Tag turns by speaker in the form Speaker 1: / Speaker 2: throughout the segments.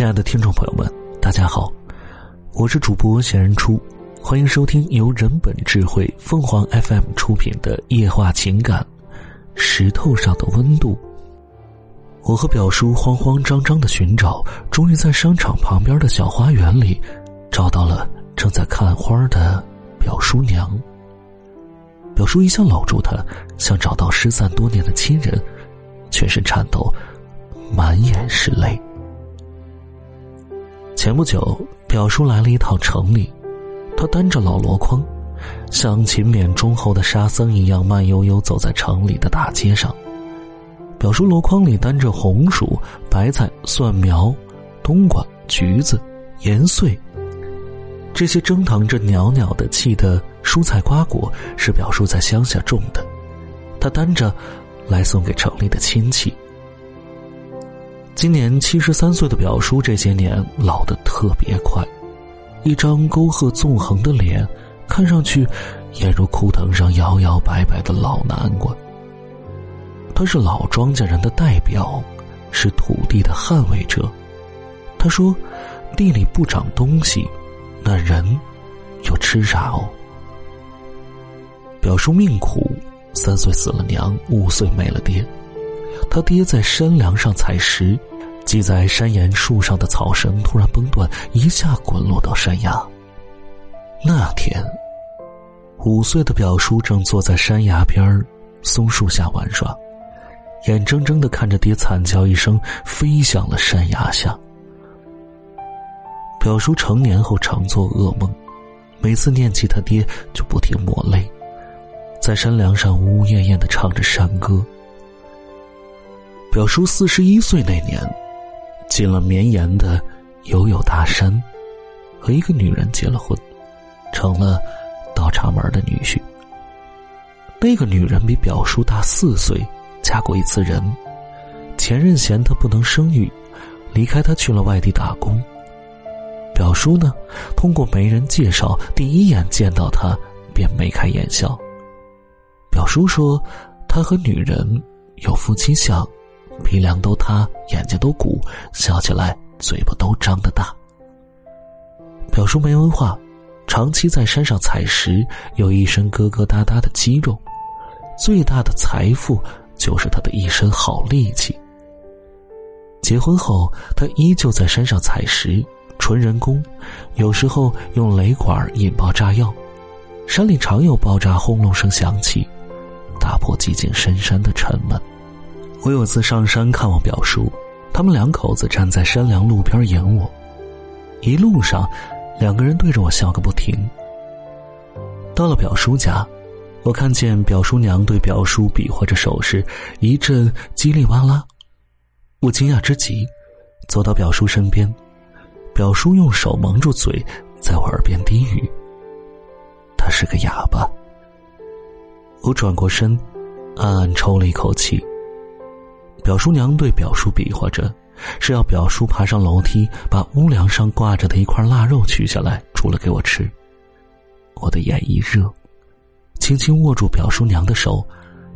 Speaker 1: 亲爱的听众朋友们，大家好，我是主播闲人初，欢迎收听由人本智慧凤凰 FM 出品的《夜话情感》，石头上的温度。我和表叔慌慌张张的寻找，终于在商场旁边的小花园里，找到了正在看花的表叔娘。表叔一下搂住她，像找到失散多年的亲人，全身颤抖，满眼是泪。前不久，表叔来了一趟城里，他担着老箩筐，像勤勉忠厚的沙僧一样慢悠悠走在城里的大街上。表叔箩筐里担着红薯、白菜、蒜苗、冬瓜、橘子、盐碎，这些蒸腾着袅袅的气的蔬菜瓜果是表叔在乡下种的，他担着来送给城里的亲戚。今年七十三岁的表叔，这些年老得特别快，一张沟壑纵横的脸，看上去俨如枯藤上摇摇摆摆的老南瓜。他是老庄稼人的代表，是土地的捍卫者。他说：“地里不长东西，那人又吃啥哦？”表叔命苦，三岁死了娘，五岁没了爹。他爹在山梁上采石。系在山岩树上的草绳突然崩断，一下滚落到山崖。那天，五岁的表叔正坐在山崖边松树下玩耍，眼睁睁的看着爹惨叫一声飞向了山崖下。表叔成年后常做噩梦，每次念起他爹就不停抹泪，在山梁上呜呜咽咽的唱着山歌。表叔四十一岁那年。进了绵延的悠悠大山，和一个女人结了婚，成了倒插门的女婿。那个女人比表叔大四岁，嫁过一次人，前任嫌她不能生育，离开她去了外地打工。表叔呢，通过媒人介绍，第一眼见到她便眉开眼笑。表叔说，他和女人有夫妻相。鼻梁都塌，眼睛都鼓，笑起来嘴巴都张得大。表叔没文化，长期在山上采石，有一身疙疙瘩瘩的肌肉，最大的财富就是他的一身好力气。结婚后，他依旧在山上采石，纯人工，有时候用雷管引爆炸药，山里常有爆炸轰隆声响起，打破寂静深山的沉闷。我有次上山看望表叔，他们两口子站在山梁路边迎我，一路上，两个人对着我笑个不停。到了表叔家，我看见表叔娘对表叔比划着手势，一阵叽里哇啦，我惊讶之极，走到表叔身边，表叔用手蒙住嘴，在我耳边低语：“他是个哑巴。”我转过身，暗暗抽了一口气。表叔娘对表叔比划着，是要表叔爬上楼梯，把屋梁上挂着的一块腊肉取下来煮了给我吃。我的眼一热，轻轻握住表叔娘的手，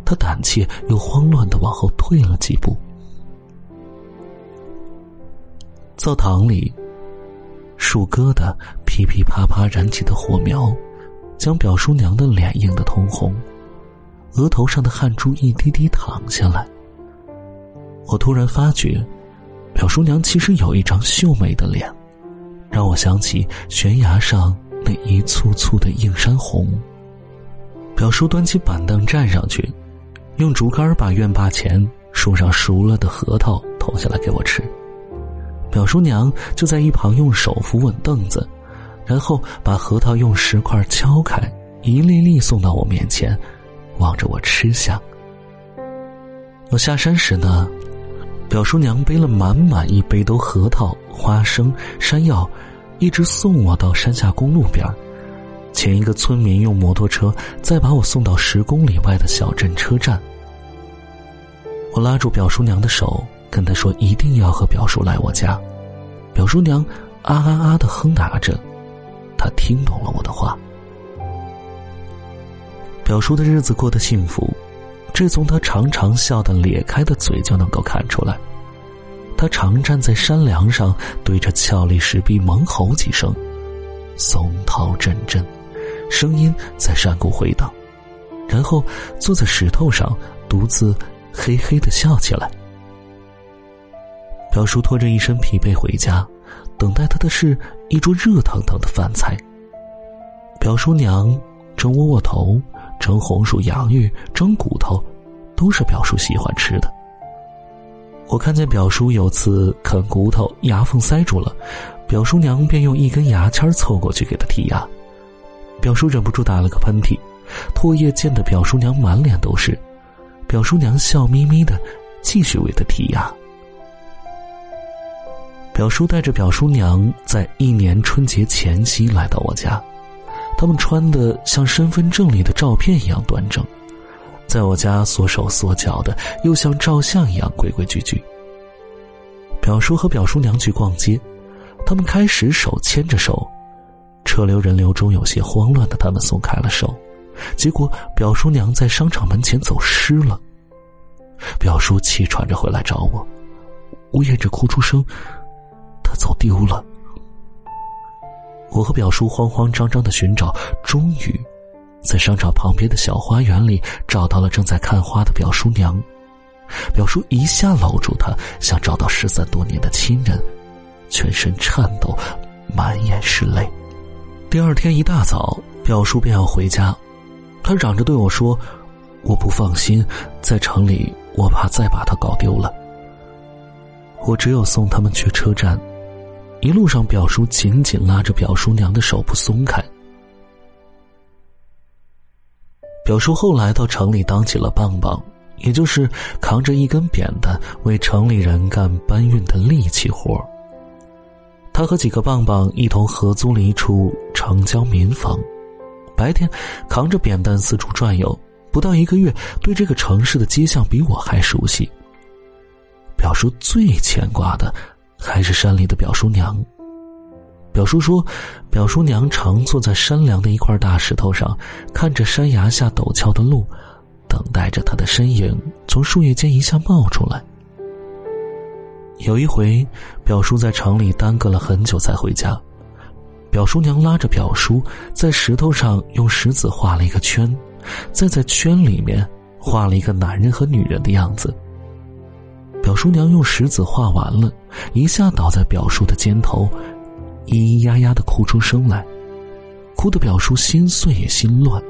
Speaker 1: 她胆怯又慌乱的往后退了几步。灶堂里，树疙瘩噼噼啪啪燃起的火苗，将表叔娘的脸映得通红，额头上的汗珠一滴滴淌下来。我突然发觉，表叔娘其实有一张秀美的脸，让我想起悬崖上那一簇簇的映山红。表叔端起板凳站上去，用竹竿把院坝前树上熟了的核桃捅下来给我吃。表叔娘就在一旁用手扶稳凳子，然后把核桃用石块敲开，一粒粒送到我面前，望着我吃下。我下山时呢。表叔娘背了满满一背兜核桃、花生、山药，一直送我到山下公路边前一个村民用摩托车再把我送到十公里外的小镇车站。我拉住表叔娘的手，跟她说一定要和表叔来我家。表叔娘啊啊啊的哼打着，她听懂了我的话。表叔的日子过得幸福。这从他常常笑得咧开的嘴就能够看出来。他常站在山梁上，对着峭立石壁猛吼几声，松涛阵阵，声音在山谷回荡，然后坐在石头上，独自嘿嘿的笑起来。表叔拖着一身疲惫回家，等待他的是一桌热腾腾的饭菜。表叔娘蒸窝窝头、蒸红薯洋芋、蒸骨头，都是表叔喜欢吃的。我看见表叔有次啃骨头，牙缝塞住了，表叔娘便用一根牙签凑过去给他剔牙。表叔忍不住打了个喷嚏，唾液溅得表叔娘满脸都是。表叔娘笑眯眯的，继续为他剔牙。表叔带着表叔娘在一年春节前夕来到我家，他们穿的像身份证里的照片一样端正。在我家缩手缩脚的，又像照相一样规规矩矩。表叔和表叔娘去逛街，他们开始手牵着手，车流人流中有些慌乱的他们松开了手，结果表叔娘在商场门前走失了。表叔气喘着回来找我，呜咽着哭出声：“他走丢了。”我和表叔慌慌张张的寻找，终于。在商场旁边的小花园里，找到了正在看花的表叔娘。表叔一下搂住她，像找到失散多年的亲人，全身颤抖，满眼是泪。第二天一大早，表叔便要回家，他嚷着对我说：“我不放心，在城里，我怕再把他搞丢了。”我只有送他们去车站。一路上，表叔紧紧拉着表叔娘的手不松开。表叔后来到城里当起了棒棒，也就是扛着一根扁担为城里人干搬运的力气活他和几个棒棒一同合租了一处城郊民房，白天扛着扁担四处转悠，不到一个月，对这个城市的街巷比我还熟悉。表叔最牵挂的还是山里的表叔娘。表叔说，表叔娘常坐在山梁的一块大石头上，看着山崖下陡峭的路，等待着他的身影从树叶间一下冒出来。有一回，表叔在城里耽搁了很久才回家，表叔娘拉着表叔在石头上用石子画了一个圈，再在圈里面画了一个男人和女人的样子。表叔娘用石子画完了，一下倒在表叔的肩头。咿咿呀呀的哭出声来，哭得表叔心碎也心乱。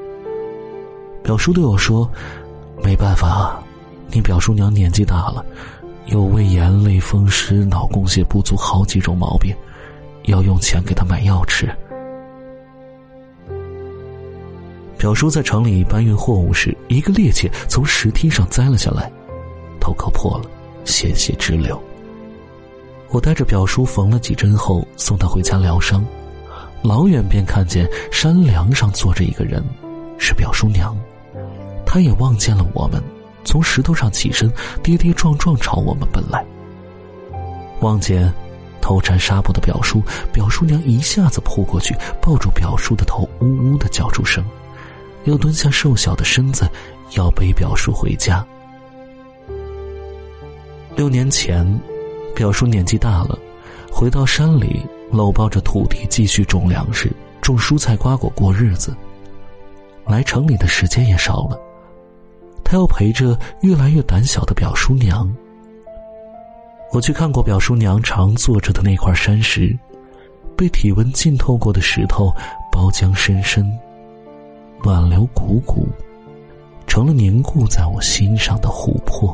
Speaker 1: 表叔对我说：“没办法，你表叔娘年纪大了，有胃炎、类风湿、脑供血不足好几种毛病，要用钱给她买药吃。”表叔在城里搬运货物时，一个趔趄从石梯上栽了下来，头磕破了，鲜血直流。我带着表叔缝了几针后，送他回家疗伤。老远便看见山梁上坐着一个人，是表叔娘。他也望见了我们，从石头上起身，跌跌撞撞朝我们奔来。望见头缠纱布的表叔，表叔娘一下子扑过去，抱住表叔的头，呜呜的叫出声，又蹲下瘦小的身子，要背表叔回家。六年前。表叔年纪大了，回到山里，搂抱着土地继续种粮食、种蔬菜瓜果过日子。来城里的时间也少了，他要陪着越来越胆小的表叔娘。我去看过表叔娘常坐着的那块山石，被体温浸透过的石头包浆深深，暖流汩汩，成了凝固在我心上的琥珀。